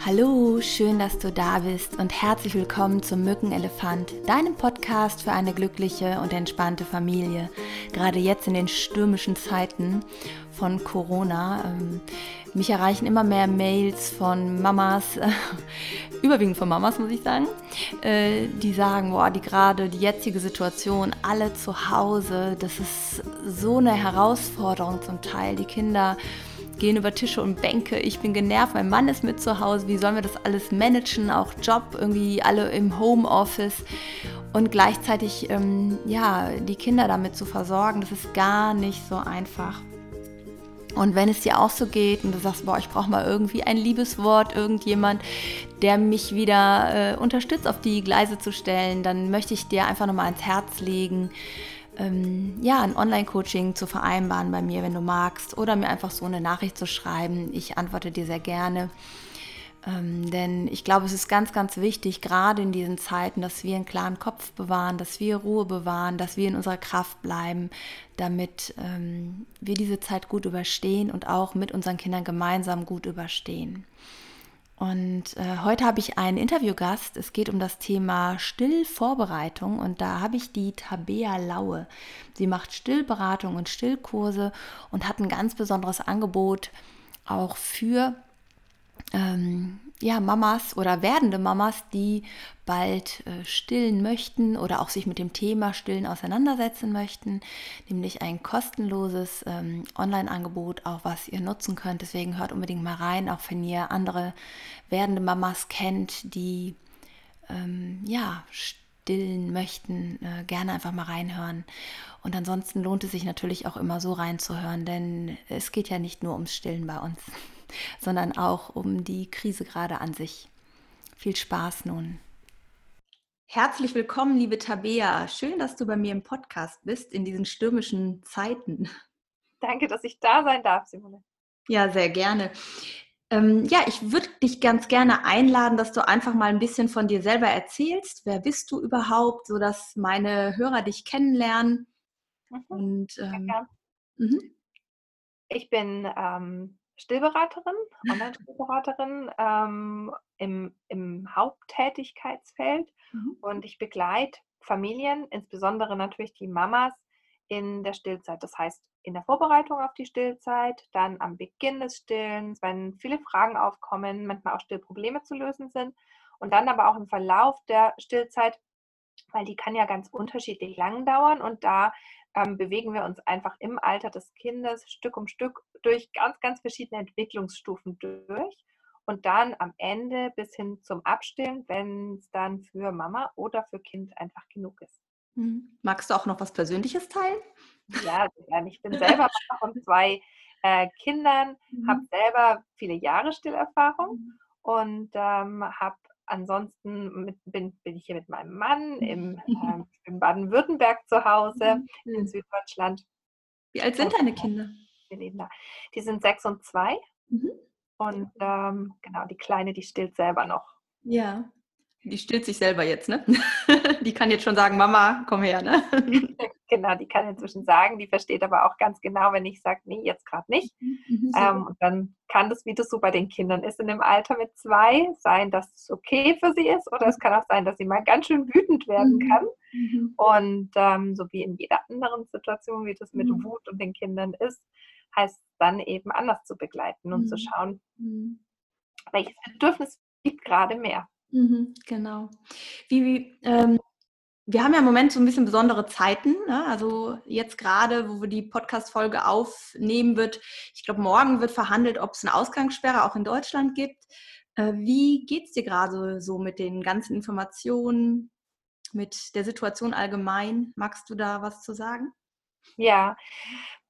Hallo, schön, dass du da bist und herzlich willkommen zum Mückenelefant, deinem Podcast für eine glückliche und entspannte Familie. Gerade jetzt in den stürmischen Zeiten von Corona. Ähm, mich erreichen immer mehr Mails von Mamas, äh, überwiegend von Mamas, muss ich sagen, äh, die sagen, boah, die gerade die jetzige Situation, alle zu Hause, das ist so eine Herausforderung zum Teil. Die Kinder gehen über Tische und Bänke. Ich bin genervt, mein Mann ist mit zu Hause. Wie sollen wir das alles managen? Auch Job, irgendwie alle im Homeoffice und gleichzeitig ähm, ja, die Kinder damit zu versorgen, das ist gar nicht so einfach. Und wenn es dir auch so geht und du sagst, boah, ich brauche mal irgendwie ein Liebeswort, irgendjemand, der mich wieder äh, unterstützt, auf die Gleise zu stellen, dann möchte ich dir einfach nochmal ans Herz legen, ähm, ja, ein Online-Coaching zu vereinbaren bei mir, wenn du magst, oder mir einfach so eine Nachricht zu schreiben. Ich antworte dir sehr gerne. Ähm, denn ich glaube, es ist ganz, ganz wichtig, gerade in diesen Zeiten, dass wir einen klaren Kopf bewahren, dass wir Ruhe bewahren, dass wir in unserer Kraft bleiben, damit ähm, wir diese Zeit gut überstehen und auch mit unseren Kindern gemeinsam gut überstehen. Und äh, heute habe ich einen Interviewgast. Es geht um das Thema Stillvorbereitung und da habe ich die Tabea Laue. Sie macht Stillberatung und Stillkurse und hat ein ganz besonderes Angebot auch für ähm, ja, Mamas oder werdende Mamas, die bald äh, stillen möchten oder auch sich mit dem Thema Stillen auseinandersetzen möchten, nämlich ein kostenloses ähm, Online-Angebot, auch was ihr nutzen könnt. Deswegen hört unbedingt mal rein, auch wenn ihr andere werdende Mamas kennt, die ähm, ja stillen möchten, äh, gerne einfach mal reinhören. Und ansonsten lohnt es sich natürlich auch immer so reinzuhören, denn es geht ja nicht nur ums Stillen bei uns sondern auch um die Krise gerade an sich. Viel Spaß nun. Herzlich willkommen, liebe Tabea. Schön, dass du bei mir im Podcast bist in diesen stürmischen Zeiten. Danke, dass ich da sein darf, Simone. Ja, sehr gerne. Ähm, ja, ich würde dich ganz gerne einladen, dass du einfach mal ein bisschen von dir selber erzählst. Wer bist du überhaupt, sodass meine Hörer dich kennenlernen? Mhm. Und, ähm, ja, mhm. Ich bin ähm, Stillberaterin, Online-Stillberaterin ähm, im, im Haupttätigkeitsfeld mhm. und ich begleite Familien, insbesondere natürlich die Mamas, in der Stillzeit. Das heißt, in der Vorbereitung auf die Stillzeit, dann am Beginn des Stillens, wenn viele Fragen aufkommen, manchmal auch Stillprobleme zu lösen sind und dann aber auch im Verlauf der Stillzeit, weil die kann ja ganz unterschiedlich lang dauern und da ähm, bewegen wir uns einfach im Alter des Kindes Stück um Stück durch ganz, ganz verschiedene Entwicklungsstufen durch und dann am Ende bis hin zum Abstillen, wenn es dann für Mama oder für Kind einfach genug ist. Mhm. Magst du auch noch was Persönliches teilen? Ja. Ich bin selber Mama von zwei äh, Kindern, mhm. habe selber viele Jahre Stillerfahrung mhm. und ähm, habe ansonsten mit, bin, bin, ich hier mit meinem Mann im, äh, in Baden-Württemberg zu Hause, mhm. in Süddeutschland. Wie alt sind deine Kinder? Wir leben da. Die sind sechs und zwei. Mhm. Und ähm, genau, die Kleine, die stillt selber noch. Ja. Die stillt sich selber jetzt, ne? Die kann jetzt schon sagen, Mama, komm her, ne? Genau, die kann inzwischen sagen, die versteht aber auch ganz genau, wenn ich sage, nee, jetzt gerade nicht. Mhm, mhm ähm, und dann kann das, wie das so bei den Kindern ist, in dem Alter mit zwei sein, dass es okay für sie ist, oder es kann auch sein, dass sie mal ganz schön wütend werden mhm. kann. Mhm. Und ähm, so wie in jeder anderen Situation, wie das mit mhm. Wut und den Kindern ist, heißt es dann eben anders zu begleiten und zu schauen, welches Bedürfnis gibt gerade mehr. Mhm, genau. Wie, wie ähm, wir haben ja im Moment so ein bisschen besondere Zeiten. Ne? Also jetzt gerade, wo wir die Podcast-Folge aufnehmen wird, ich glaube, morgen wird verhandelt, ob es eine Ausgangssperre auch in Deutschland gibt. Äh, wie geht es dir gerade so mit den ganzen Informationen, mit der Situation allgemein? Magst du da was zu sagen? Ja,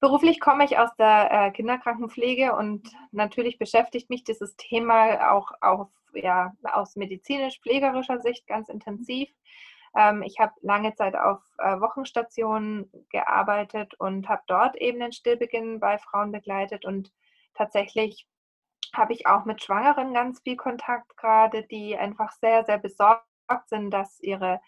beruflich komme ich aus der äh, Kinderkrankenpflege und natürlich beschäftigt mich dieses Thema auch auf ja, aus medizinisch-pflegerischer Sicht ganz intensiv. Ähm, ich habe lange Zeit auf äh, Wochenstationen gearbeitet und habe dort eben den Stillbeginn bei Frauen begleitet und tatsächlich habe ich auch mit Schwangeren ganz viel Kontakt gerade, die einfach sehr, sehr besorgt sind, dass ihre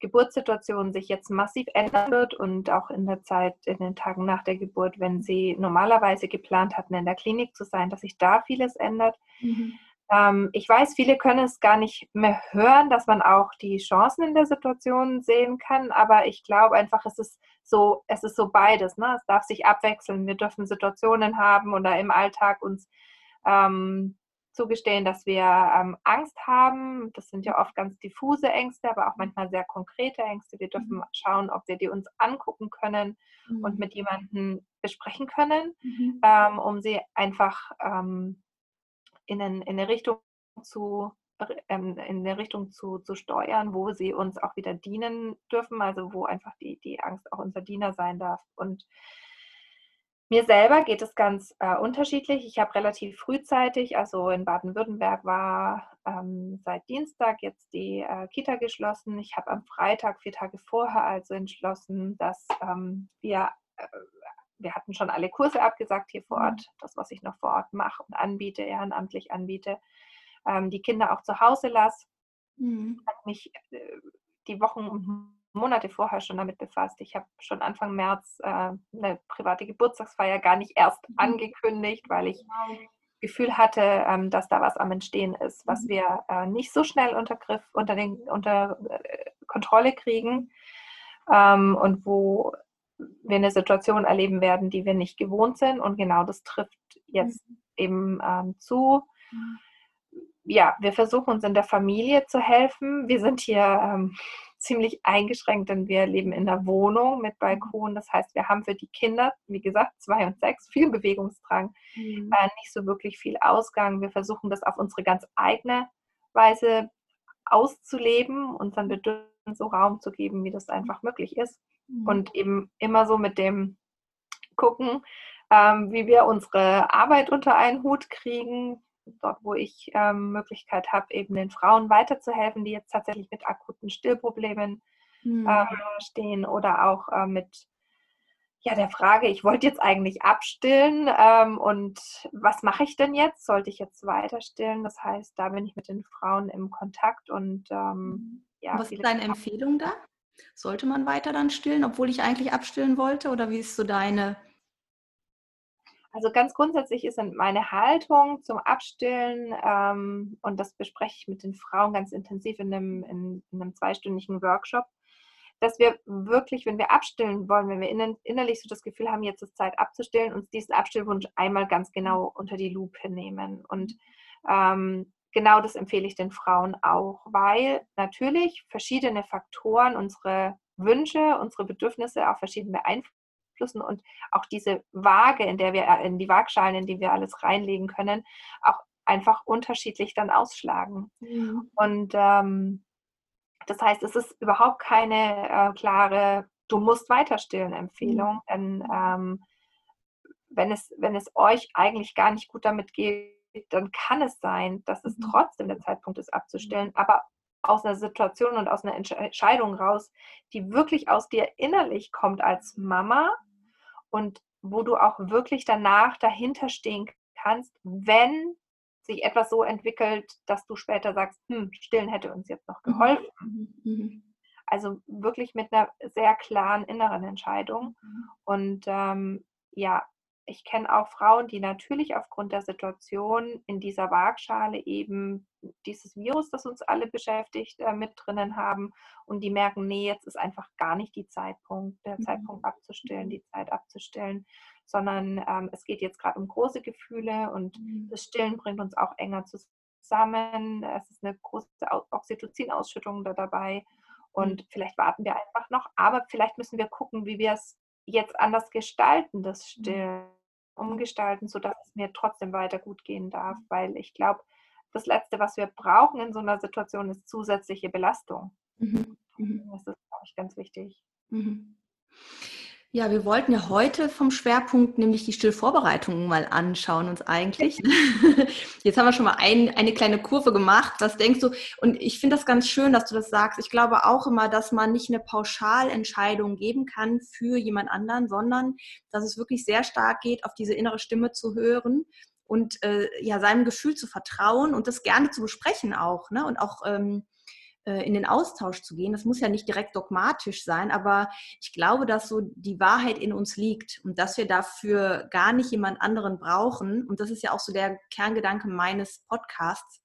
Geburtssituation sich jetzt massiv ändern wird und auch in der Zeit, in den Tagen nach der Geburt, wenn sie normalerweise geplant hatten, in der Klinik zu sein, dass sich da vieles ändert. Mhm. Ähm, ich weiß, viele können es gar nicht mehr hören, dass man auch die Chancen in der Situation sehen kann, aber ich glaube einfach, es ist so, es ist so beides. Ne? Es darf sich abwechseln. Wir dürfen Situationen haben oder im Alltag uns ähm, zugestehen, dass wir ähm, Angst haben. Das sind ja oft ganz diffuse Ängste, aber auch manchmal sehr konkrete Ängste. Wir dürfen mhm. schauen, ob wir die uns angucken können mhm. und mit jemandem besprechen können, mhm. ähm, um sie einfach ähm, in, in eine Richtung zu ähm, in eine Richtung zu, zu steuern, wo sie uns auch wieder dienen dürfen, also wo einfach die, die Angst auch unser Diener sein darf. Und mir selber geht es ganz äh, unterschiedlich. Ich habe relativ frühzeitig, also in Baden-Württemberg war ähm, seit Dienstag jetzt die äh, Kita geschlossen. Ich habe am Freitag, vier Tage vorher, also entschlossen, dass ähm, wir, äh, wir hatten schon alle Kurse abgesagt hier vor Ort, mhm. das, was ich noch vor Ort mache und anbiete, ehrenamtlich anbiete, ähm, die Kinder auch zu Hause lasse. Mhm. Hat mich äh, die Wochen und Monate vorher schon damit befasst. Ich habe schon Anfang März äh, eine private Geburtstagsfeier gar nicht erst mhm. angekündigt, weil ich Gefühl hatte, ähm, dass da was am Entstehen ist, was mhm. wir äh, nicht so schnell unter Griff, unter, den, unter äh, Kontrolle kriegen ähm, und wo wir eine Situation erleben werden, die wir nicht gewohnt sind. Und genau das trifft jetzt mhm. eben ähm, zu. Ja, wir versuchen uns in der Familie zu helfen. Wir sind hier ähm, ziemlich eingeschränkt, denn wir leben in einer Wohnung mit Balkon. Das heißt, wir haben für die Kinder, wie gesagt, zwei und sechs, viel Bewegungsdrang, mhm. äh, nicht so wirklich viel Ausgang. Wir versuchen das auf unsere ganz eigene Weise auszuleben, unseren Bedürfnissen so Raum zu geben, wie das einfach möglich ist. Mhm. Und eben immer so mit dem gucken, ähm, wie wir unsere Arbeit unter einen Hut kriegen, dort, wo ich ähm, Möglichkeit habe, eben den Frauen weiterzuhelfen, die jetzt tatsächlich mit akuten Stillproblemen mhm. äh, stehen oder auch äh, mit ja, der Frage, ich wollte jetzt eigentlich abstillen ähm, und was mache ich denn jetzt? Sollte ich jetzt weiter stillen? Das heißt, da bin ich mit den Frauen im Kontakt und ähm, mhm. ja. Was ist deine Empfehlung da? Sollte man weiter dann stillen, obwohl ich eigentlich abstillen wollte? Oder wie ist so deine also ganz grundsätzlich ist meine Haltung zum Abstillen, ähm, und das bespreche ich mit den Frauen ganz intensiv in einem, in, in einem zweistündigen Workshop, dass wir wirklich, wenn wir abstillen wollen, wenn wir innerlich so das Gefühl haben, jetzt ist Zeit abzustillen, uns diesen Abstillwunsch einmal ganz genau unter die Lupe nehmen. Und ähm, genau das empfehle ich den Frauen auch, weil natürlich verschiedene Faktoren unsere Wünsche, unsere Bedürfnisse auch verschieden beeinflussen und auch diese Waage, in der wir, äh, in die Waagschalen, in die wir alles reinlegen können, auch einfach unterschiedlich dann ausschlagen. Mhm. Und ähm, das heißt, es ist überhaupt keine äh, klare, du musst weiter stillen Empfehlung, mhm. denn ähm, wenn, es, wenn es euch eigentlich gar nicht gut damit geht, dann kann es sein, dass es mhm. trotzdem der Zeitpunkt ist abzustellen, aber aus einer Situation und aus einer Entscheidung raus, die wirklich aus dir innerlich kommt als Mama und wo du auch wirklich danach dahinter stehen kannst, wenn sich etwas so entwickelt, dass du später sagst, hm, stillen hätte uns jetzt noch mhm. geholfen. Mhm. Mhm. Also wirklich mit einer sehr klaren inneren Entscheidung. Mhm. Und ähm, ja, ich kenne auch Frauen, die natürlich aufgrund der Situation in dieser Waagschale eben dieses Virus, das uns alle beschäftigt, äh, mit drinnen haben und die merken, nee, jetzt ist einfach gar nicht die Zeitpunkt, der mhm. Zeitpunkt abzustellen, die Zeit abzustellen, sondern ähm, es geht jetzt gerade um große Gefühle und mhm. das Stillen bringt uns auch enger zusammen. Es ist eine große Oxytocin-Ausschüttung da dabei und mhm. vielleicht warten wir einfach noch, aber vielleicht müssen wir gucken, wie wir es jetzt anders gestalten, das mhm. Stillen, umgestalten, sodass es mir trotzdem weiter gut gehen darf, mhm. weil ich glaube, das Letzte, was wir brauchen in so einer Situation, ist zusätzliche Belastung. Mhm. mhm. Das ist, glaube ich, ganz wichtig. Mhm. Ja, wir wollten ja heute vom Schwerpunkt nämlich die Stillvorbereitungen mal anschauen, uns eigentlich. Jetzt haben wir schon mal ein, eine kleine Kurve gemacht. Was denkst du? Und ich finde das ganz schön, dass du das sagst. Ich glaube auch immer, dass man nicht eine Pauschalentscheidung geben kann für jemand anderen, sondern dass es wirklich sehr stark geht, auf diese innere Stimme zu hören und äh, ja seinem Gefühl zu vertrauen und das gerne zu besprechen auch. Ne? Und auch ähm, äh, in den Austausch zu gehen. Das muss ja nicht direkt dogmatisch sein, aber ich glaube, dass so die Wahrheit in uns liegt und dass wir dafür gar nicht jemand anderen brauchen. Und das ist ja auch so der Kerngedanke meines Podcasts.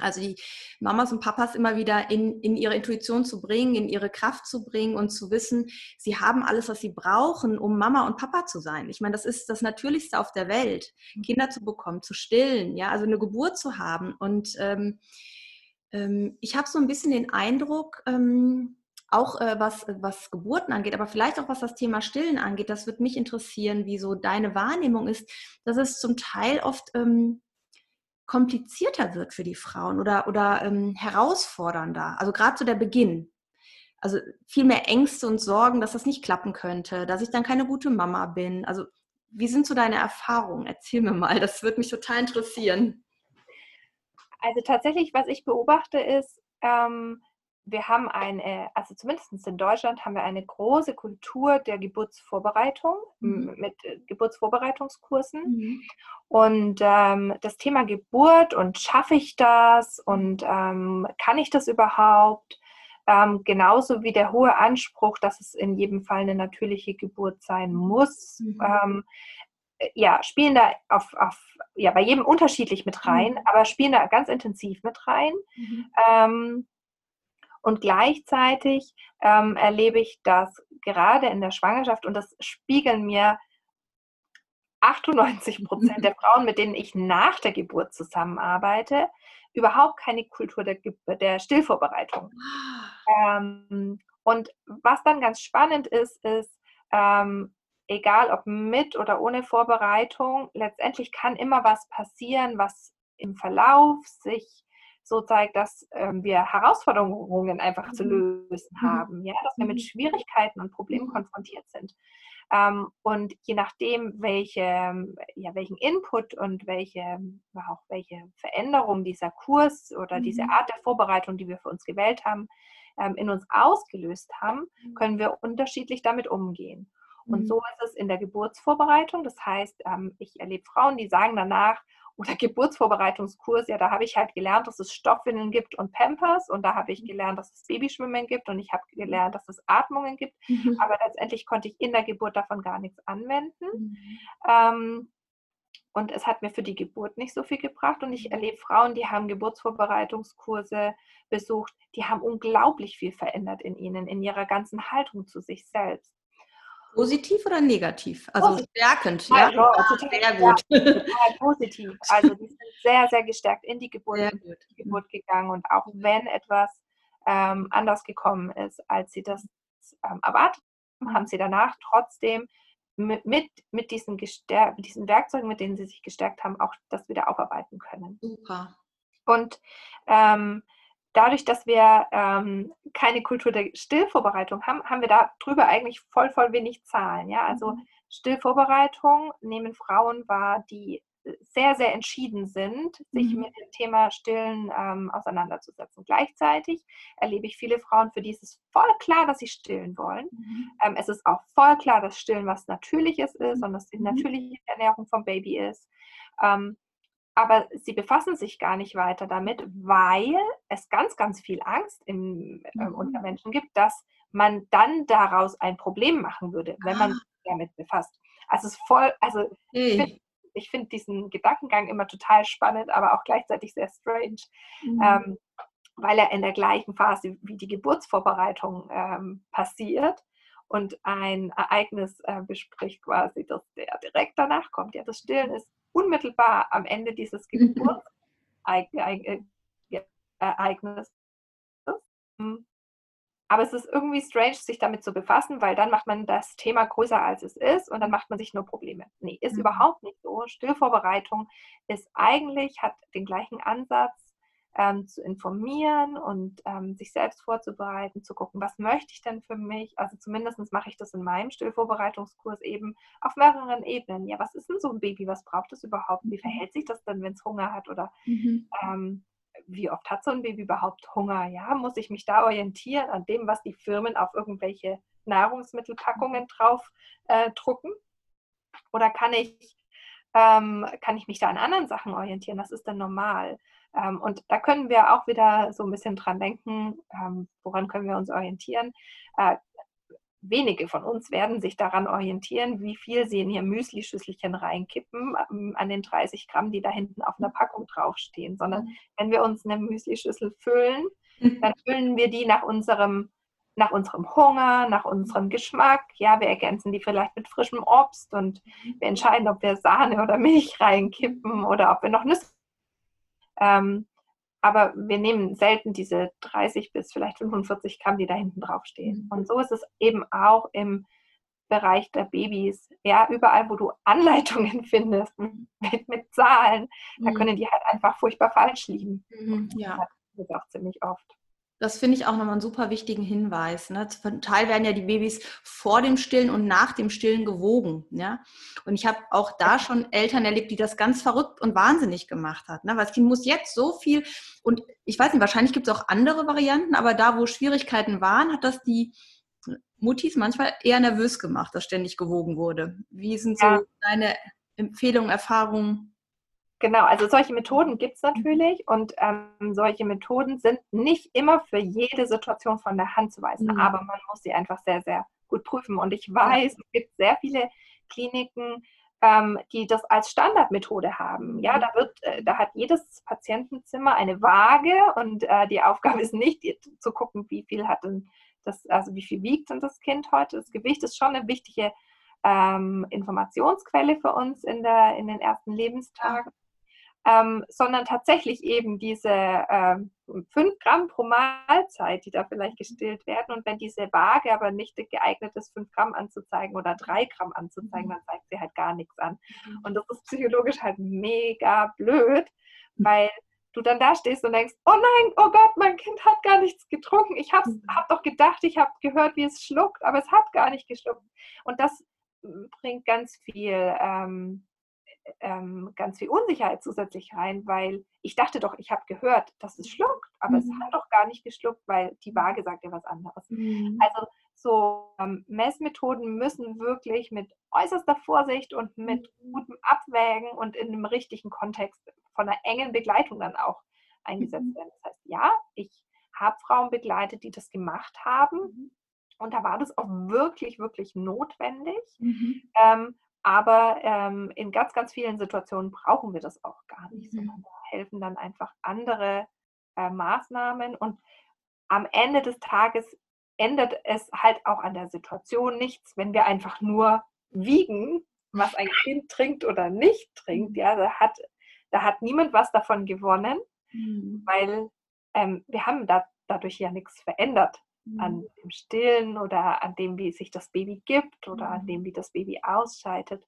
Also die Mamas und Papas immer wieder in, in ihre Intuition zu bringen, in ihre Kraft zu bringen und zu wissen, sie haben alles, was sie brauchen, um Mama und Papa zu sein. Ich meine, das ist das Natürlichste auf der Welt, mhm. Kinder zu bekommen, zu stillen, ja, also eine Geburt zu haben. Und ähm, ich habe so ein bisschen den Eindruck, ähm, auch äh, was, was Geburten angeht, aber vielleicht auch was das Thema Stillen angeht, das würde mich interessieren, wie so deine Wahrnehmung ist, dass es zum Teil oft ähm, komplizierter wird für die Frauen oder, oder ähm, herausfordernder. Also gerade so der Beginn. Also viel mehr Ängste und Sorgen, dass das nicht klappen könnte, dass ich dann keine gute Mama bin. Also wie sind so deine Erfahrungen? Erzähl mir mal, das würde mich total interessieren. Also tatsächlich, was ich beobachte, ist, ähm, wir haben eine, also zumindest in Deutschland haben wir eine große Kultur der Geburtsvorbereitung mhm. mit äh, Geburtsvorbereitungskursen. Mhm. Und ähm, das Thema Geburt und schaffe ich das und ähm, kann ich das überhaupt? Ähm, genauso wie der hohe Anspruch, dass es in jedem Fall eine natürliche Geburt sein muss. Mhm. Ja, spielen da auf, auf, ja, bei jedem unterschiedlich mit rein, mhm. aber spielen da ganz intensiv mit rein. Mhm. Ähm, und gleichzeitig ähm, erlebe ich das gerade in der Schwangerschaft und das spiegeln mir 98 Prozent der Frauen, mit denen ich nach der Geburt zusammenarbeite, überhaupt keine Kultur der, der Stillvorbereitung. Ähm, und was dann ganz spannend ist, ist, ähm, egal ob mit oder ohne Vorbereitung, letztendlich kann immer was passieren, was im Verlauf sich so zeigt, dass ähm, wir Herausforderungen einfach zu mhm. lösen mhm. haben, ja, dass wir mit mhm. Schwierigkeiten und Problemen konfrontiert sind. Ähm, und je nachdem, welche, ja, welchen Input und welche, auch welche Veränderung dieser Kurs oder diese Art der Vorbereitung, die wir für uns gewählt haben, ähm, in uns ausgelöst haben, können wir unterschiedlich damit umgehen. Und so ist es in der Geburtsvorbereitung. Das heißt, ähm, ich erlebe Frauen, die sagen danach, oder Geburtsvorbereitungskurs, ja, da habe ich halt gelernt, dass es Stoffwindeln gibt und Pampers und da habe ich mhm. gelernt, dass es Babyschwimmen gibt und ich habe gelernt, dass es Atmungen gibt, mhm. aber letztendlich konnte ich in der Geburt davon gar nichts anwenden. Mhm. Ähm, und es hat mir für die Geburt nicht so viel gebracht. Und ich mhm. erlebe Frauen, die haben Geburtsvorbereitungskurse besucht, die haben unglaublich viel verändert in ihnen, in ihrer ganzen Haltung zu sich selbst. Positiv oder negativ? Also positiv. stärkend, ja? ja total, sehr gut. Ja, total positiv. Also die sind sehr, sehr gestärkt in die Geburt, die Geburt gegangen und auch wenn etwas ähm, anders gekommen ist, als sie das ähm, erwartet haben, haben sie danach trotzdem mit, mit, mit, diesen diesen Werkzeugen, mit denen sie sich gestärkt haben, auch das wieder aufarbeiten können. Super. Und ähm, dadurch, dass wir ähm, keine Kultur der Stillvorbereitung haben, haben wir darüber eigentlich voll, voll wenig Zahlen. Ja? Also mhm. Stillvorbereitung nehmen Frauen wahr, die sehr, sehr entschieden sind, sich mhm. mit dem Thema Stillen ähm, auseinanderzusetzen. Gleichzeitig erlebe ich viele Frauen, für die ist es voll klar, dass sie stillen wollen. Mhm. Ähm, es ist auch voll klar, dass Stillen was Natürliches ist und dass die mhm. natürliche Ernährung vom Baby ist. Ähm, aber sie befassen sich gar nicht weiter damit, weil es ganz, ganz viel Angst im, äh, unter Menschen gibt, dass man dann daraus ein Problem machen würde, wenn man ah. sich damit befasst. Also es ist voll, also hey. ich finde find diesen Gedankengang immer total spannend, aber auch gleichzeitig sehr strange, mhm. ähm, weil er in der gleichen Phase wie die Geburtsvorbereitung ähm, passiert und ein Ereignis äh, bespricht quasi, dass der direkt danach kommt. Ja, das Stillen ist unmittelbar am Ende dieses Geburtsereignisses. Aber es ist irgendwie strange, sich damit zu befassen, weil dann macht man das Thema größer, als es ist und dann macht man sich nur Probleme. Nee, ist mhm. überhaupt nicht so. Stillvorbereitung ist eigentlich, hat den gleichen Ansatz ähm, zu informieren und ähm, sich selbst vorzubereiten, zu gucken, was möchte ich denn für mich? Also zumindest mache ich das in meinem Stillvorbereitungskurs eben auf mehreren Ebenen. Ja, was ist denn so ein Baby? Was braucht es überhaupt? Wie mhm. verhält sich das denn, wenn es Hunger hat? Oder mhm. ähm, wie oft hat so ein Baby überhaupt Hunger? Ja, muss ich mich da orientieren an dem, was die Firmen auf irgendwelche Nahrungsmittelpackungen drauf äh, drucken? Oder kann ich, ähm, kann ich mich da an anderen Sachen orientieren? Das ist dann normal. Ähm, und da können wir auch wieder so ein bisschen dran denken, ähm, woran können wir uns orientieren. Äh, wenige von uns werden sich daran orientieren, wie viel sie in ihr Müsli-Schüsselchen reinkippen ähm, an den 30 Gramm, die da hinten auf einer Packung draufstehen, sondern mhm. wenn wir uns eine Müsli-Schüssel füllen, mhm. dann füllen wir die nach unserem nach unserem Hunger, nach unserem Geschmack. Ja, wir ergänzen die vielleicht mit frischem Obst und wir entscheiden, ob wir Sahne oder Milch reinkippen oder ob wir noch Nüsse. Ähm, aber wir nehmen selten diese 30 bis vielleicht 45 Gramm, die da hinten drauf stehen. Mhm. Und so ist es eben auch im Bereich der Babys. Ja, überall, wo du Anleitungen findest mit, mit Zahlen, mhm. da können die halt einfach furchtbar falsch liegen. Mhm, ja. Das ist auch ziemlich oft. Das finde ich auch nochmal einen super wichtigen Hinweis. Ne? Zum Teil werden ja die Babys vor dem Stillen und nach dem Stillen gewogen. Ja? Und ich habe auch da schon Eltern erlebt, die das ganz verrückt und wahnsinnig gemacht hat. Ne? Weil das Kind muss jetzt so viel, und ich weiß nicht, wahrscheinlich gibt es auch andere Varianten, aber da, wo Schwierigkeiten waren, hat das die Muttis manchmal eher nervös gemacht, dass ständig gewogen wurde. Wie sind so ja. deine Empfehlungen, Erfahrungen? Genau, also solche Methoden gibt es mhm. natürlich und ähm, solche Methoden sind nicht immer für jede Situation von der Hand zu weisen, mhm. aber man muss sie einfach sehr, sehr gut prüfen. Und ich weiß, es gibt sehr viele Kliniken, ähm, die das als Standardmethode haben. Ja, mhm. da wird, äh, da hat jedes Patientenzimmer eine Waage und äh, die Aufgabe ist nicht zu gucken, wie viel hat denn das, also wie viel wiegt denn das Kind heute. Das Gewicht ist schon eine wichtige ähm, Informationsquelle für uns in, der, in den ersten Lebenstagen ähm, sondern tatsächlich eben diese ähm, 5 Gramm pro Mahlzeit, die da vielleicht gestillt werden. Und wenn diese Waage aber nicht geeignet ist, 5 Gramm anzuzeigen oder 3 Gramm anzuzeigen, mhm. dann zeigt sie halt gar nichts an. Mhm. Und das ist psychologisch halt mega blöd, mhm. weil du dann da stehst und denkst, oh nein, oh Gott, mein Kind hat gar nichts getrunken. Ich habe hab doch gedacht, ich habe gehört, wie es schluckt, aber es hat gar nicht geschluckt. Und das bringt ganz viel ähm, ähm, ganz viel Unsicherheit zusätzlich rein, weil ich dachte doch, ich habe gehört, dass es schluckt, aber mhm. es hat doch gar nicht geschluckt, weil die Waage sagt ja was anderes. Mhm. Also so ähm, Messmethoden müssen wirklich mit äußerster Vorsicht und mit mhm. gutem Abwägen und in einem richtigen Kontext von einer engen Begleitung dann auch eingesetzt mhm. werden. Das heißt, ja, ich habe Frauen begleitet, die das gemacht haben. Mhm. Und da war das auch wirklich, wirklich notwendig. Mhm. Ähm, aber ähm, in ganz, ganz vielen Situationen brauchen wir das auch gar nicht, mhm. sondern da helfen dann einfach andere äh, Maßnahmen. Und am Ende des Tages ändert es halt auch an der Situation nichts, wenn wir einfach nur wiegen, was ein Kind trinkt oder nicht trinkt. Ja, da hat, da hat niemand was davon gewonnen, mhm. weil ähm, wir haben da, dadurch ja nichts verändert an mhm. dem Stillen oder an dem, wie sich das Baby gibt oder an mhm. dem, wie das Baby ausscheidet,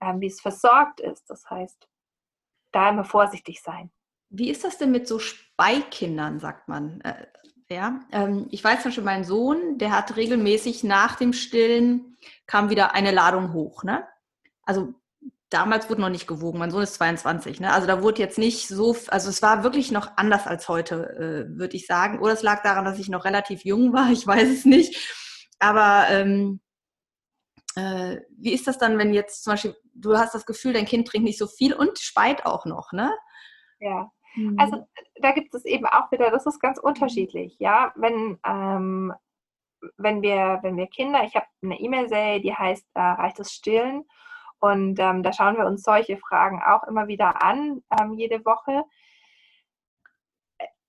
ähm, wie es versorgt ist. Das heißt, da immer vorsichtig sein. Wie ist das denn mit so Speikindern, sagt man? Äh, ja, ähm, ich weiß zum Beispiel, mein Sohn, der hat regelmäßig nach dem Stillen kam wieder eine Ladung hoch. Ne? Also damals wurde noch nicht gewogen. Mein Sohn ist 22. Ne? Also da wurde jetzt nicht so, also es war wirklich noch anders als heute, äh, würde ich sagen. Oder es lag daran, dass ich noch relativ jung war. Ich weiß es nicht. Aber ähm, äh, wie ist das dann, wenn jetzt zum Beispiel, du hast das Gefühl, dein Kind trinkt nicht so viel und speit auch noch, ne? Ja. Mhm. Also da gibt es eben auch wieder, das ist ganz unterschiedlich, ja. Wenn, ähm, wenn wir, wenn wir Kinder, ich habe eine E-Mail-Serie, die heißt äh, Reicht das Stillen? Und ähm, da schauen wir uns solche Fragen auch immer wieder an, ähm, jede Woche.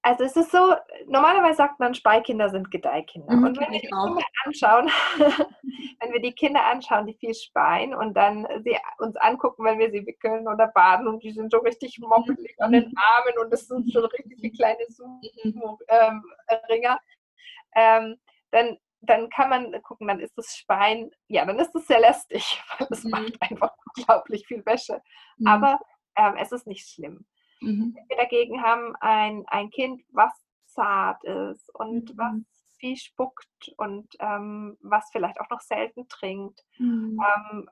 Also es ist so, normalerweise sagt man, Speikinder sind Gedeihkinder. Mhm, und wenn wir die Kinder anschauen, wenn wir die Kinder anschauen, die viel speien und dann sie uns angucken, wenn wir sie wickeln oder baden und die sind so richtig moppelig mhm. an den Armen und das sind so richtig kleine Zoom-Ringer, ähm, dann dann kann man gucken, dann ist das Schwein, ja, dann ist es sehr lästig, weil es mhm. macht einfach unglaublich viel Wäsche. Mhm. Aber ähm, es ist nicht schlimm. Mhm. Wir dagegen haben ein, ein Kind, was zart ist und was mhm. viel spuckt und ähm, was vielleicht auch noch selten trinkt. Mhm. Ähm,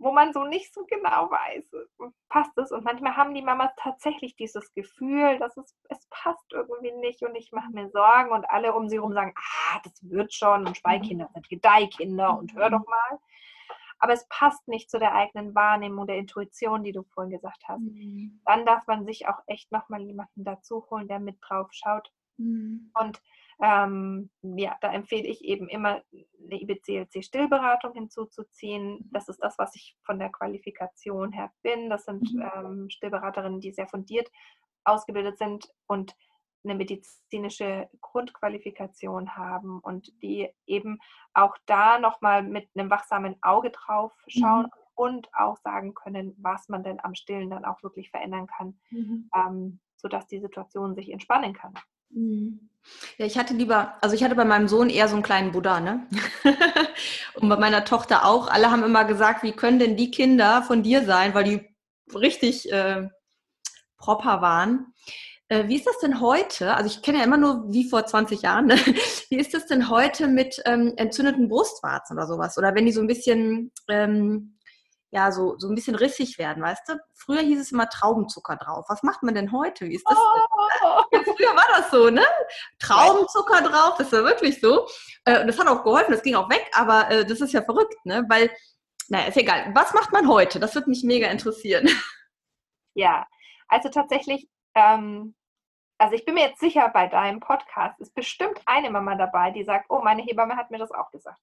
wo man so nicht so genau weiß, passt es. Und manchmal haben die Mamas tatsächlich dieses Gefühl, dass es, es passt irgendwie nicht und ich mache mir Sorgen und alle um sie herum sagen, ah, das wird schon und Speikinder sind Gedeihkinder und hör doch mhm. mal. aber es passt nicht zu der eigenen Wahrnehmung, der Intuition, die du vorhin gesagt hast. Mhm. Dann darf man sich auch echt nochmal jemanden dazu holen, der mit drauf schaut. Mhm. Und ähm, ja, da empfehle ich eben immer eine IBCLC-Stillberatung hinzuzuziehen. Mhm. Das ist das, was ich von der Qualifikation her bin. Das sind mhm. ähm, Stillberaterinnen, die sehr fundiert ausgebildet sind und eine medizinische Grundqualifikation haben und die eben auch da nochmal mit einem wachsamen Auge drauf schauen mhm. und auch sagen können, was man denn am Stillen dann auch wirklich verändern kann, mhm. ähm, sodass die Situation sich entspannen kann. Mhm. Ja, ich hatte lieber, also ich hatte bei meinem Sohn eher so einen kleinen Buddha, ne? und bei meiner Tochter auch. Alle haben immer gesagt, wie können denn die Kinder von dir sein, weil die richtig äh, proper waren. Äh, wie ist das denn heute? Also ich kenne ja immer nur wie vor 20 Jahren. Ne? Wie ist das denn heute mit ähm, entzündeten Brustwarzen oder sowas? Oder wenn die so ein bisschen, ähm, ja, so, so ein bisschen rissig werden, weißt du? Früher hieß es immer Traubenzucker drauf. Was macht man denn heute? Wie ist das? Oh. Ja, früher war das so, ne? Traubenzucker drauf, das war wirklich so. Äh, das hat auch geholfen, das ging auch weg, aber äh, das ist ja verrückt, ne? Weil, naja, ist egal. Was macht man heute? Das würde mich mega interessieren. Ja, also tatsächlich ähm, also ich bin mir jetzt sicher, bei deinem Podcast ist bestimmt eine Mama dabei, die sagt, oh, meine Hebamme hat mir das auch gesagt.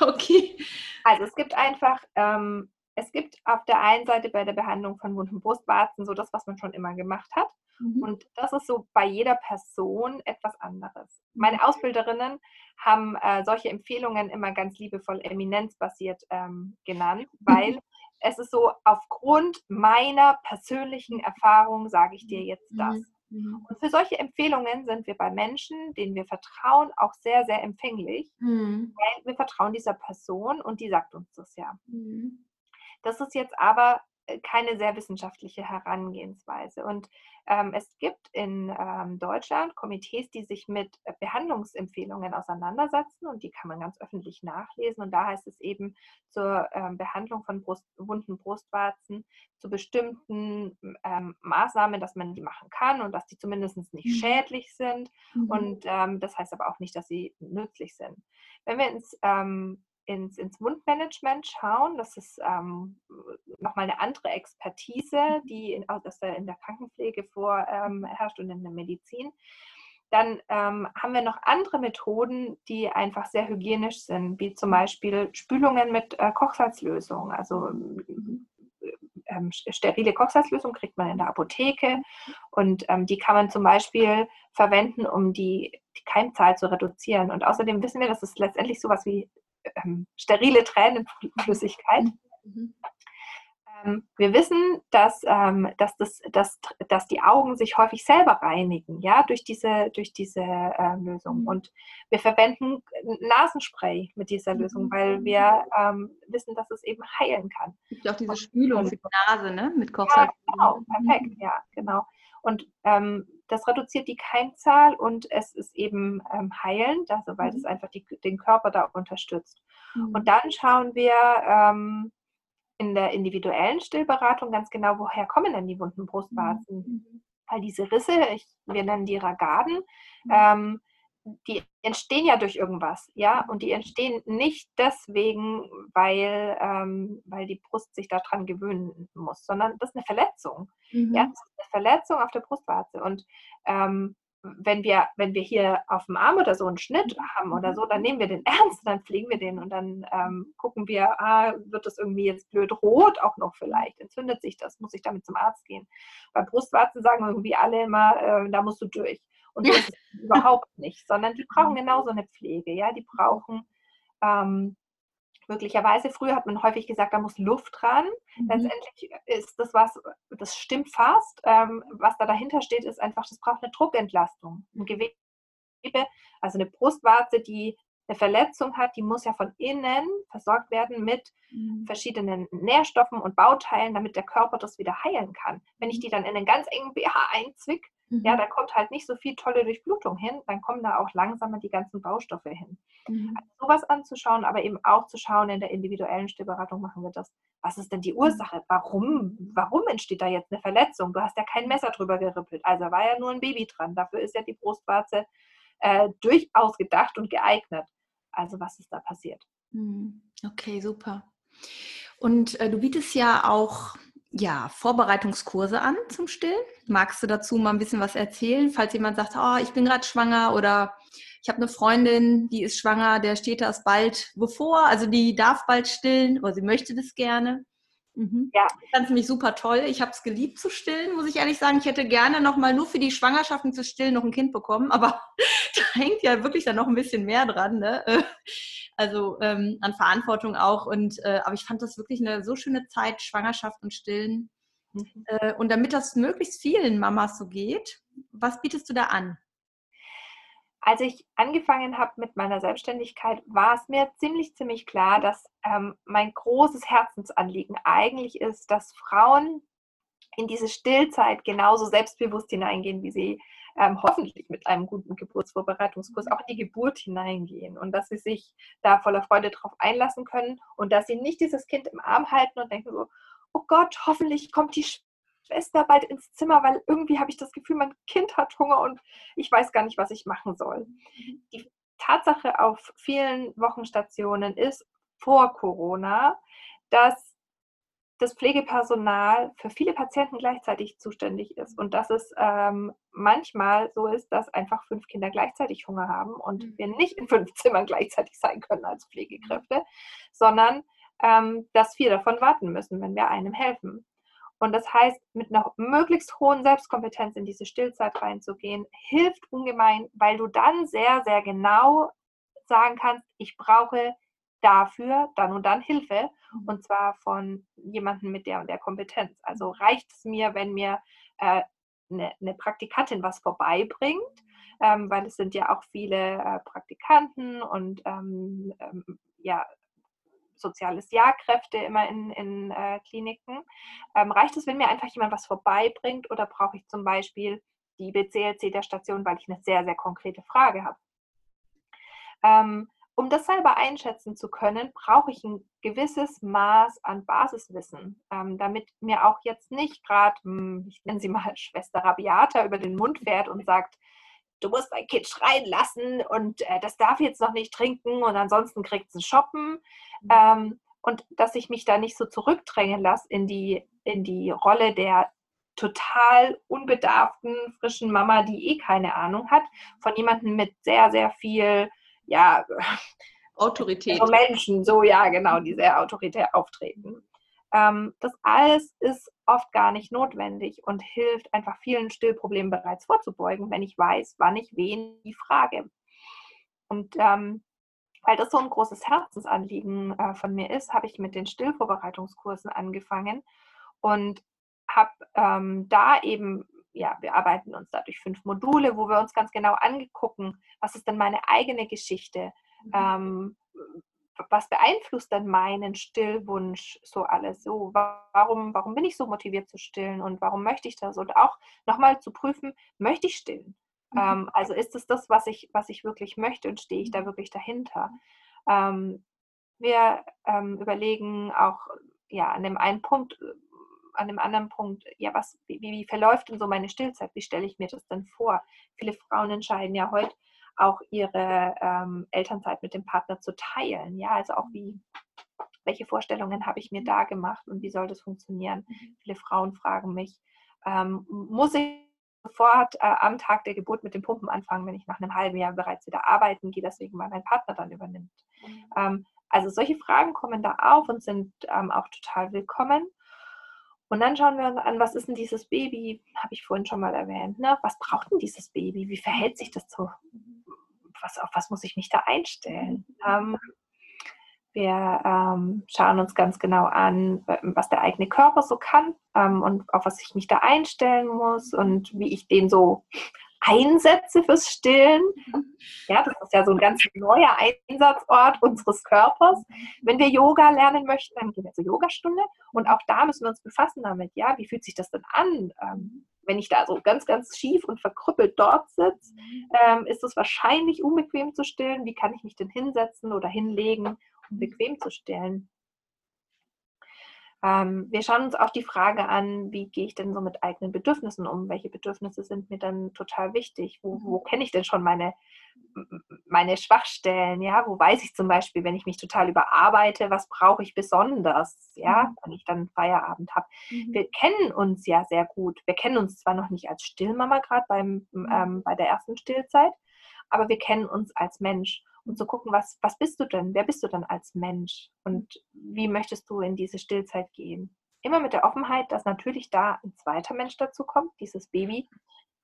okay. Also es gibt einfach, ähm, es gibt auf der einen Seite bei der Behandlung von Wund- und Brustwarzen so das, was man schon immer gemacht hat. Mhm. Und das ist so bei jeder Person etwas anderes. Meine mhm. Ausbilderinnen haben äh, solche Empfehlungen immer ganz liebevoll eminenzbasiert ähm, genannt, weil es ist so, aufgrund meiner persönlichen Erfahrung sage ich dir jetzt das. Mhm. Mhm. Und für solche Empfehlungen sind wir bei Menschen, denen wir vertrauen, auch sehr, sehr empfänglich, mhm. weil wir vertrauen dieser Person und die sagt uns das ja. Mhm. Das ist jetzt aber äh, keine sehr wissenschaftliche Herangehensweise. Und ähm, es gibt in ähm, Deutschland Komitees, die sich mit äh, Behandlungsempfehlungen auseinandersetzen und die kann man ganz öffentlich nachlesen. Und da heißt es eben zur ähm, Behandlung von Brust, wunden Brustwarzen zu bestimmten ähm, Maßnahmen, dass man die machen kann und dass die zumindest nicht mhm. schädlich sind. Mhm. Und ähm, das heißt aber auch nicht, dass sie nützlich sind. Wenn wir ins ähm, ins, ins Wundmanagement schauen. Das ist ähm, nochmal eine andere Expertise, mhm. die in, aus der, in der Krankenpflege vorherrscht ähm, und in der Medizin. Dann ähm, haben wir noch andere Methoden, die einfach sehr hygienisch sind, wie zum Beispiel Spülungen mit äh, Kochsalzlösung. Also ähm, sterile Kochsalzlösung kriegt man in der Apotheke und ähm, die kann man zum Beispiel verwenden, um die, die Keimzahl zu reduzieren. Und außerdem wissen wir, dass es letztendlich sowas wie ähm, sterile Tränenflüssigkeit. Mhm. Ähm, wir wissen, dass, ähm, dass, das, dass, dass die Augen sich häufig selber reinigen, ja, durch diese, durch diese äh, Lösung. Mhm. Und wir verwenden Nasenspray mit dieser Lösung, weil mhm. wir ähm, wissen, dass es eben heilen kann. Es gibt auch diese Spülung für die Nase, ne? Mit Kochsalz. Ja, genau, perfekt, ja, genau. Und ähm, das reduziert die Keimzahl und es ist eben ähm, heilend, also weil es mhm. einfach die, den Körper da unterstützt. Mhm. Und dann schauen wir ähm, in der individuellen Stillberatung ganz genau, woher kommen denn die wunden Brustwarzen? Mhm. Weil diese Risse, ich, wir nennen die Ragaden, mhm. ähm, die entstehen ja durch irgendwas, ja, und die entstehen nicht deswegen, weil, ähm, weil die Brust sich daran gewöhnen muss, sondern das ist eine Verletzung. Mhm. Ja, das ist eine Verletzung auf der Brustwarze. Und ähm, wenn wir, wenn wir hier auf dem Arm oder so einen Schnitt haben oder so, dann nehmen wir den ernst, dann pflegen wir den und dann ähm, gucken wir, ah, wird das irgendwie jetzt blöd rot auch noch vielleicht, entzündet sich das, muss ich damit zum Arzt gehen. Bei Brustwarzen sagen irgendwie alle immer, äh, da musst du durch. Und so ist überhaupt nicht, sondern die brauchen genauso eine Pflege. Ja, die brauchen ähm, möglicherweise, früher hat man häufig gesagt, da muss Luft ran. Mhm. Letztendlich ist das was, das stimmt fast. Ähm, was da dahinter steht, ist einfach, das braucht eine Druckentlastung. Ein Gewebe, also eine Brustwarze, die eine Verletzung hat, die muss ja von innen versorgt werden mit mhm. verschiedenen Nährstoffen und Bauteilen, damit der Körper das wieder heilen kann. Wenn ich mhm. die dann in einen ganz engen BH einzwick, mhm. ja, da kommt halt nicht so viel tolle Durchblutung hin, dann kommen da auch langsamer die ganzen Baustoffe hin. Mhm. Also sowas anzuschauen, aber eben auch zu schauen, in der individuellen Stillberatung machen wir das. Was ist denn die mhm. Ursache? Warum, warum entsteht da jetzt eine Verletzung? Du hast ja kein Messer drüber gerippelt, also war ja nur ein Baby dran. Dafür ist ja die Brustwarze äh, durchaus gedacht und geeignet. Also was ist da passiert? Mhm. Okay, super. Und äh, du bietest ja auch ja, Vorbereitungskurse an zum Stillen. Magst du dazu mal ein bisschen was erzählen, falls jemand sagt, oh, ich bin gerade schwanger oder ich habe eine Freundin, die ist schwanger, der steht das bald bevor, also die darf bald stillen oder sie möchte das gerne. Mhm. Ja. Ich fand es nämlich super toll. Ich habe es geliebt zu stillen, muss ich ehrlich sagen. Ich hätte gerne noch mal nur für die Schwangerschaften zu stillen noch ein Kind bekommen, aber da hängt ja wirklich dann noch ein bisschen mehr dran. Ne? Also ähm, an Verantwortung auch. Und äh, aber ich fand das wirklich eine so schöne Zeit, Schwangerschaft und Stillen. Mhm. Äh, und damit das möglichst vielen Mamas so geht, was bietest du da an? als ich angefangen habe mit meiner Selbstständigkeit, war es mir ziemlich, ziemlich klar, dass ähm, mein großes Herzensanliegen eigentlich ist, dass Frauen in diese Stillzeit genauso selbstbewusst hineingehen, wie sie ähm, hoffentlich mit einem guten Geburtsvorbereitungskurs auch in die Geburt hineingehen und dass sie sich da voller Freude drauf einlassen können und dass sie nicht dieses Kind im Arm halten und denken so, oh Gott, hoffentlich kommt die Schwester bald ins Zimmer, weil irgendwie habe ich das Gefühl, mein Kind hat Hunger und ich weiß gar nicht, was ich machen soll. Die Tatsache auf vielen Wochenstationen ist vor Corona, dass das Pflegepersonal für viele Patienten gleichzeitig zuständig ist und dass es ähm, manchmal so ist, dass einfach fünf Kinder gleichzeitig Hunger haben und mhm. wir nicht in fünf Zimmern gleichzeitig sein können als Pflegekräfte, sondern ähm, dass vier davon warten müssen, wenn wir einem helfen. Und das heißt, mit einer möglichst hohen Selbstkompetenz in diese Stillzeit reinzugehen, hilft ungemein, weil du dann sehr, sehr genau sagen kannst, ich brauche dafür dann und dann Hilfe mhm. und zwar von jemandem mit der und der Kompetenz. Also reicht es mir, wenn mir äh, eine, eine, Praktikantin was vorbeibringt, ähm, weil es sind ja auch viele äh, Praktikanten und ähm, ähm, ja, soziales Jahrkräfte immer in, in äh, Kliniken. Ähm, reicht es, wenn mir einfach jemand was vorbeibringt oder brauche ich zum Beispiel die BCLC der Station, weil ich eine sehr, sehr konkrete Frage habe? Um das selber einschätzen zu können, brauche ich ein gewisses Maß an Basiswissen, ähm, damit mir auch jetzt nicht gerade, hm, ich nenne sie mal Schwester Rabiata, über den Mund fährt und sagt, du musst dein Kind schreien lassen und äh, das darf jetzt noch nicht trinken und ansonsten kriegt es ein Shoppen. Mhm. Ähm, und dass ich mich da nicht so zurückdrängen lasse in die, in die Rolle der total unbedarften, frischen Mama, die eh keine Ahnung hat, von jemandem mit sehr, sehr viel, ja, Autorität. Menschen, so ja, genau, die sehr autoritär auftreten. Ähm, das alles ist oft gar nicht notwendig und hilft einfach vielen Stillproblemen bereits vorzubeugen, wenn ich weiß, wann ich wen die frage. Und ähm, weil das so ein großes Herzensanliegen äh, von mir ist, habe ich mit den Stillvorbereitungskursen angefangen und habe ähm, da eben, ja, wir arbeiten uns da durch fünf Module, wo wir uns ganz genau angucken, was ist denn meine eigene Geschichte, mhm. ähm, was beeinflusst denn meinen Stillwunsch so alles? So, warum, warum bin ich so motiviert zu stillen und warum möchte ich das? Und auch nochmal zu prüfen, möchte ich stillen? Mhm. Ähm, also ist es das, was ich, was ich wirklich möchte und stehe ich da mhm. wirklich dahinter? Ähm, wir ähm, überlegen auch ja, an dem einen Punkt, an dem anderen Punkt, ja, was, wie, wie verläuft denn so meine Stillzeit? Wie stelle ich mir das denn vor? Viele Frauen entscheiden ja heute, auch ihre ähm, Elternzeit mit dem Partner zu teilen. Ja, also auch wie, welche Vorstellungen habe ich mir da gemacht und wie soll das funktionieren? Mhm. Viele Frauen fragen mich, ähm, muss ich sofort äh, am Tag der Geburt mit den Pumpen anfangen, wenn ich nach einem halben Jahr bereits wieder arbeiten gehe, deswegen weil mein Partner dann übernimmt. Mhm. Ähm, also solche Fragen kommen da auf und sind ähm, auch total willkommen. Und dann schauen wir uns an, was ist denn dieses Baby, habe ich vorhin schon mal erwähnt, ne? was braucht denn dieses Baby, wie verhält sich das so, was, auf was muss ich mich da einstellen? Ähm, wir ähm, schauen uns ganz genau an, was der eigene Körper so kann ähm, und auf was ich mich da einstellen muss und wie ich den so einsetze fürs Stillen. Ja, das ist ja so ein ganz neuer Einsatzort unseres Körpers. Wenn wir Yoga lernen möchten, dann gehen wir zur Yogastunde und auch da müssen wir uns befassen damit. Ja, wie fühlt sich das denn an? Ähm, wenn ich da so ganz, ganz schief und verkrüppelt dort sitze, ähm, ist es wahrscheinlich unbequem zu stillen. Wie kann ich mich denn hinsetzen oder hinlegen, um bequem zu stillen? Ähm, wir schauen uns auch die Frage an, wie gehe ich denn so mit eigenen Bedürfnissen um? Welche Bedürfnisse sind mir dann total wichtig? Wo, wo mhm. kenne ich denn schon meine meine Schwachstellen, ja, wo weiß ich zum Beispiel, wenn ich mich total überarbeite, was brauche ich besonders, ja, mhm. wenn ich dann Feierabend habe. Mhm. Wir kennen uns ja sehr gut. Wir kennen uns zwar noch nicht als Stillmama gerade beim mhm. ähm, bei der ersten Stillzeit, aber wir kennen uns als Mensch und zu gucken, was, was bist du denn? Wer bist du denn als Mensch? Und wie möchtest du in diese Stillzeit gehen? Immer mit der Offenheit, dass natürlich da ein zweiter Mensch dazu kommt, dieses Baby,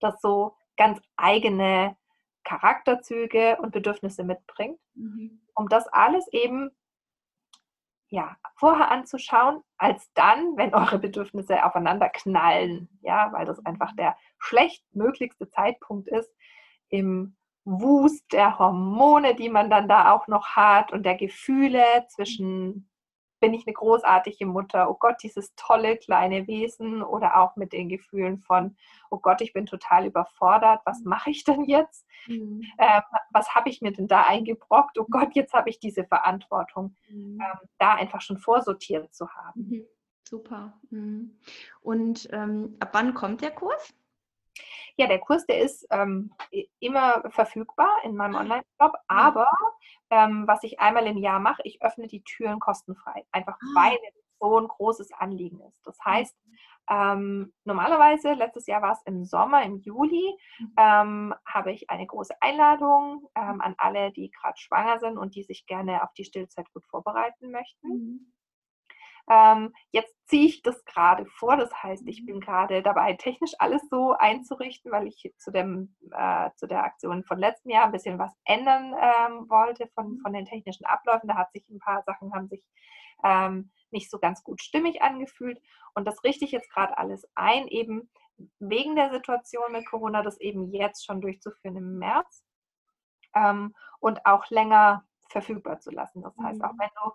das so ganz eigene Charakterzüge und Bedürfnisse mitbringt, mhm. um das alles eben ja, vorher anzuschauen, als dann, wenn eure Bedürfnisse aufeinander knallen, ja, weil das einfach der schlechtmöglichste Zeitpunkt ist im Wust der Hormone, die man dann da auch noch hat und der Gefühle zwischen bin ich eine großartige Mutter, oh Gott, dieses tolle kleine Wesen oder auch mit den Gefühlen von, oh Gott, ich bin total überfordert, was mhm. mache ich denn jetzt? Mhm. Ähm, was habe ich mir denn da eingebrockt? Oh Gott, jetzt habe ich diese Verantwortung, mhm. ähm, da einfach schon vorsortiert zu haben. Mhm. Super. Mhm. Und ähm, ab wann kommt der Kurs? Ja, der Kurs, der ist ähm, immer verfügbar in meinem ah. Online-Shop, aber ähm, was ich einmal im Jahr mache, ich öffne die Türen kostenfrei, einfach ah. weil es so ein großes Anliegen ist. Das heißt, ähm, normalerweise, letztes Jahr war es im Sommer, im Juli, mhm. ähm, habe ich eine große Einladung ähm, an alle, die gerade schwanger sind und die sich gerne auf die Stillzeit gut vorbereiten möchten. Mhm. Ähm, jetzt ziehe ich das gerade vor. Das heißt, ich bin gerade dabei, technisch alles so einzurichten, weil ich zu, dem, äh, zu der Aktion von letztem Jahr ein bisschen was ändern ähm, wollte von, von den technischen Abläufen. Da hat sich ein paar Sachen haben sich ähm, nicht so ganz gut stimmig angefühlt. Und das richte ich jetzt gerade alles ein, eben wegen der Situation mit Corona, das eben jetzt schon durchzuführen im März ähm, und auch länger verfügbar zu lassen. Das heißt, auch mhm. wenn du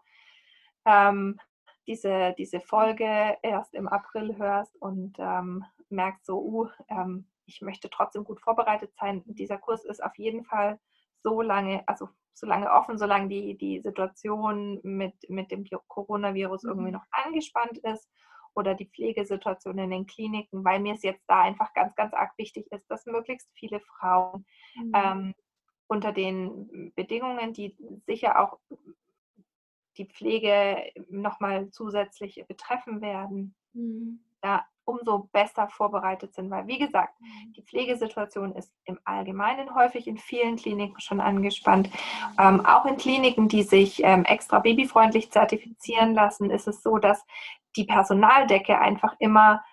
ähm, diese, diese Folge erst im April hörst und ähm, merkst so, uh, ähm, ich möchte trotzdem gut vorbereitet sein. Dieser Kurs ist auf jeden Fall so lange, also so lange offen, solange die, die Situation mit, mit dem Coronavirus irgendwie mhm. noch angespannt ist oder die Pflegesituation in den Kliniken, weil mir es jetzt da einfach ganz, ganz arg wichtig ist, dass möglichst viele Frauen mhm. ähm, unter den Bedingungen, die sicher auch die Pflege nochmal zusätzlich betreffen werden, mhm. da umso besser vorbereitet sind. Weil, wie gesagt, mhm. die Pflegesituation ist im Allgemeinen häufig in vielen Kliniken schon angespannt. Ähm, auch in Kliniken, die sich ähm, extra babyfreundlich zertifizieren lassen, ist es so, dass die Personaldecke einfach immer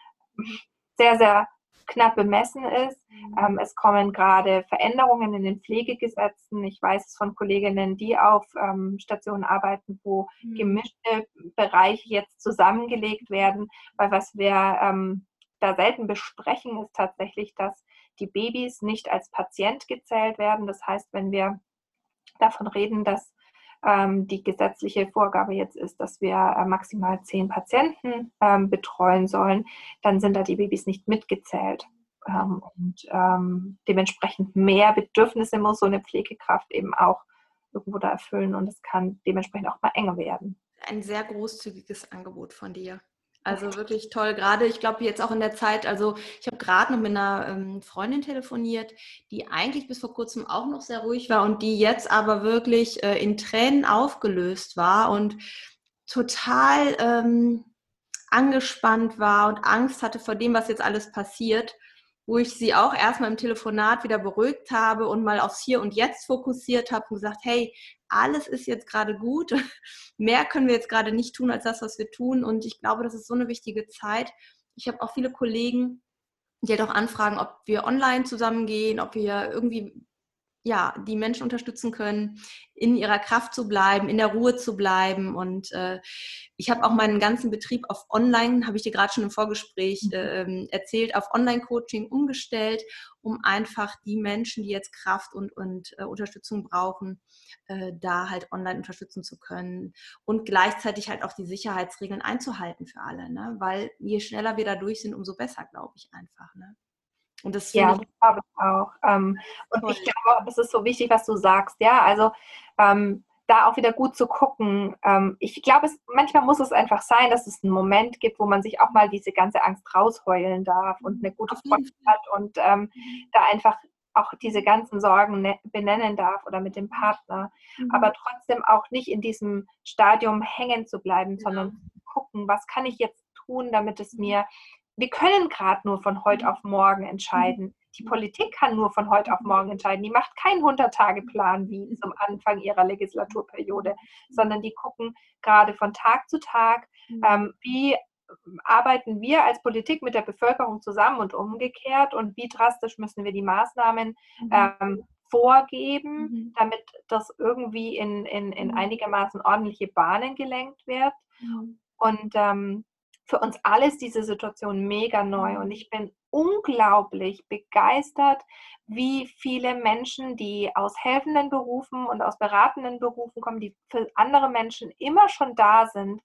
sehr, sehr knapp bemessen ist. Mhm. Ähm, es kommen gerade Veränderungen in den Pflegegesetzen. Ich weiß es von Kolleginnen, die auf ähm, Stationen arbeiten, wo mhm. gemischte Bereiche jetzt zusammengelegt werden, weil was wir ähm, da selten besprechen, ist tatsächlich, dass die Babys nicht als Patient gezählt werden. Das heißt, wenn wir davon reden, dass die gesetzliche Vorgabe jetzt ist, dass wir äh, maximal zehn Patienten ähm, betreuen sollen, dann sind da die Babys nicht mitgezählt. Ähm, und ähm, dementsprechend mehr Bedürfnisse muss so eine Pflegekraft eben auch irgendwo da erfüllen und es kann dementsprechend auch mal enger werden. Ein sehr großzügiges Angebot von dir. Also wirklich toll. Gerade, ich glaube, jetzt auch in der Zeit, also ich habe gerade noch mit einer ähm, Freundin telefoniert, die eigentlich bis vor kurzem auch noch sehr ruhig war und die jetzt aber wirklich äh, in Tränen aufgelöst war und total ähm, angespannt war und Angst hatte vor dem, was jetzt alles passiert wo ich sie auch erstmal im Telefonat wieder beruhigt habe und mal aufs Hier und Jetzt fokussiert habe und gesagt, hey, alles ist jetzt gerade gut. Mehr können wir jetzt gerade nicht tun als das, was wir tun. Und ich glaube, das ist so eine wichtige Zeit. Ich habe auch viele Kollegen, die halt auch anfragen, ob wir online zusammengehen, ob wir irgendwie ja, die Menschen unterstützen können, in ihrer Kraft zu bleiben, in der Ruhe zu bleiben. Und äh, ich habe auch meinen ganzen Betrieb auf Online, habe ich dir gerade schon im Vorgespräch äh, erzählt, auf Online-Coaching umgestellt, um einfach die Menschen, die jetzt Kraft und, und äh, Unterstützung brauchen, äh, da halt online unterstützen zu können und gleichzeitig halt auch die Sicherheitsregeln einzuhalten für alle. Ne? Weil je schneller wir da durch sind, umso besser, glaube ich einfach. Ne? Und das ja, ich glaube ich auch. Ähm, und ich glaube, das ist so wichtig, was du sagst. Ja, also ähm, da auch wieder gut zu gucken. Ähm, ich glaube, es, manchmal muss es einfach sein, dass es einen Moment gibt, wo man sich auch mal diese ganze Angst rausheulen darf und eine gute Freundin hat und ähm, mhm. da einfach auch diese ganzen Sorgen ne, benennen darf oder mit dem Partner, mhm. aber trotzdem auch nicht in diesem Stadium hängen zu bleiben, ja. sondern gucken, was kann ich jetzt tun, damit es mir, wir können gerade nur von heute mhm. auf morgen entscheiden. Die Politik kann nur von heute auf morgen entscheiden. Die macht keinen 100-Tage-Plan wie zum Anfang ihrer Legislaturperiode, sondern die gucken gerade von Tag zu Tag, ähm, wie arbeiten wir als Politik mit der Bevölkerung zusammen und umgekehrt und wie drastisch müssen wir die Maßnahmen mhm. ähm, vorgeben, mhm. damit das irgendwie in, in, in mhm. einigermaßen ordentliche Bahnen gelenkt wird. Mhm. Und ähm, für uns alle ist diese Situation mega neu und ich bin unglaublich begeistert, wie viele Menschen, die aus helfenden Berufen und aus beratenden Berufen kommen, die für andere Menschen immer schon da sind,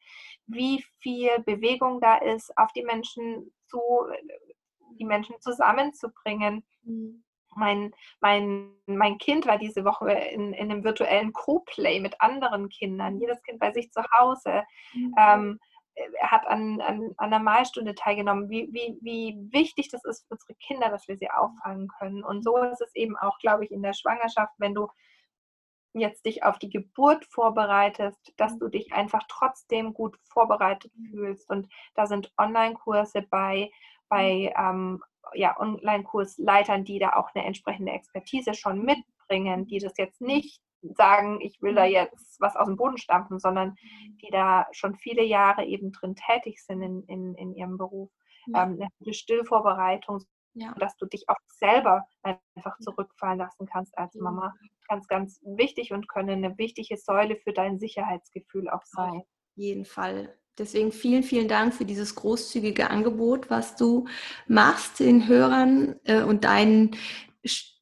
wie viel Bewegung da ist, auf die Menschen zu, die Menschen zusammenzubringen. Mhm. Mein, mein, mein Kind war diese Woche in, in einem virtuellen Co-Play mit anderen Kindern, jedes Kind bei sich zu Hause. Mhm. Ähm, hat an, an, an einer Malstunde teilgenommen, wie, wie, wie wichtig das ist für unsere Kinder, dass wir sie auffangen können. Und so ist es eben auch, glaube ich, in der Schwangerschaft, wenn du jetzt dich auf die Geburt vorbereitest, dass du dich einfach trotzdem gut vorbereitet fühlst. Und da sind Online-Kurse bei, bei ähm, ja, Online-Kursleitern, die da auch eine entsprechende Expertise schon mitbringen, die das jetzt nicht sagen, ich will da mhm. jetzt was aus dem Boden stampfen, sondern die da schon viele Jahre eben drin tätig sind in, in, in ihrem Beruf. Ja. Ähm, eine Stillvorbereitung, ja. dass du dich auch selber einfach zurückfallen lassen kannst als Mama. Ganz, ganz wichtig und können eine wichtige Säule für dein Sicherheitsgefühl auch sein. Auf jeden Fall. Deswegen vielen, vielen Dank für dieses großzügige Angebot, was du machst den Hörern äh, und deinen,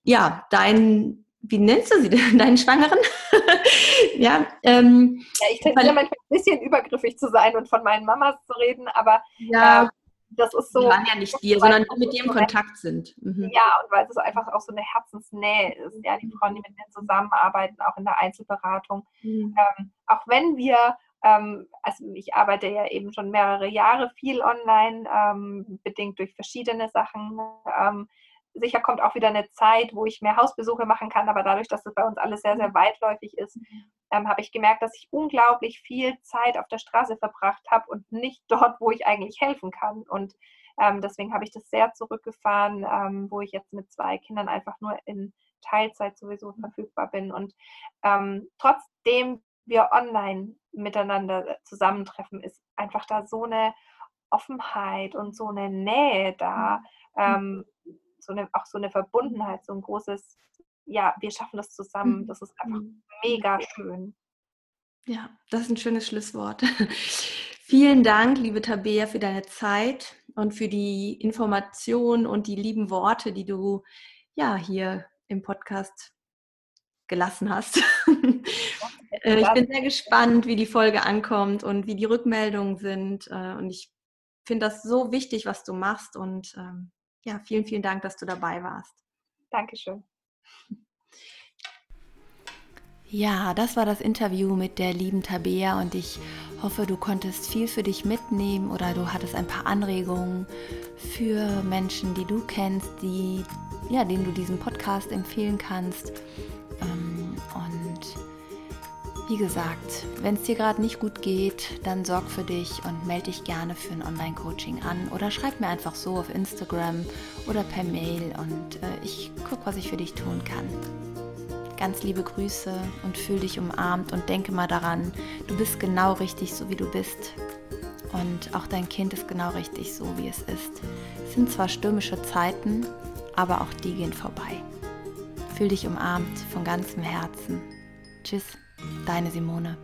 ja, deinen wie nennst du sie denn, deinen Schwangeren? ja, ähm, ja, ich tendiere manchmal ein bisschen übergriffig zu sein und von meinen Mamas zu reden, aber ja, äh, das ist so. Die waren ja nicht dir, sondern die mit dir im Kontakt sind. Mhm. Ja, und weil es einfach auch so eine Herzensnähe ist. Ja, die Frauen, die mit mir zusammenarbeiten, auch in der Einzelberatung. Mhm. Ähm, auch wenn wir ähm, also ich arbeite ja eben schon mehrere Jahre viel online, ähm, bedingt durch verschiedene Sachen. Sicher kommt auch wieder eine Zeit, wo ich mehr Hausbesuche machen kann, aber dadurch, dass das bei uns alles sehr, sehr mhm. weitläufig ist, mhm. ähm, habe ich gemerkt, dass ich unglaublich viel Zeit auf der Straße verbracht habe und nicht dort, wo ich eigentlich helfen kann. Und ähm, deswegen habe ich das sehr zurückgefahren, ähm, wo ich jetzt mit zwei Kindern einfach nur in Teilzeit sowieso mhm. verfügbar bin. Und ähm, trotzdem wir online miteinander zusammentreffen, ist einfach da so eine Offenheit und so eine Nähe da. Ähm, so eine, auch so eine Verbundenheit, so ein großes, ja, wir schaffen das zusammen. Mhm. Das ist einfach mhm. mega schön. Ja, das ist ein schönes Schlusswort. Vielen Dank, liebe Tabea, für deine Zeit und für die Information und die lieben Worte, die du ja hier im Podcast gelassen hast. Äh, ich bin sehr gespannt, wie die Folge ankommt und wie die Rückmeldungen sind. Äh, und ich finde das so wichtig, was du machst. Und ähm, ja, vielen, vielen Dank, dass du dabei warst. Dankeschön. Ja, das war das Interview mit der lieben Tabea und ich hoffe, du konntest viel für dich mitnehmen oder du hattest ein paar Anregungen für Menschen, die du kennst, die, ja, denen du diesen Podcast empfehlen kannst. Ähm, wie gesagt, wenn es dir gerade nicht gut geht, dann sorg für dich und melde dich gerne für ein Online-Coaching an oder schreib mir einfach so auf Instagram oder per Mail und äh, ich gucke, was ich für dich tun kann. Ganz liebe Grüße und fühl dich umarmt und denke mal daran, du bist genau richtig, so wie du bist. Und auch dein Kind ist genau richtig, so wie es ist. Es sind zwar stürmische Zeiten, aber auch die gehen vorbei. Fühl dich umarmt von ganzem Herzen. Tschüss. Deine Simone.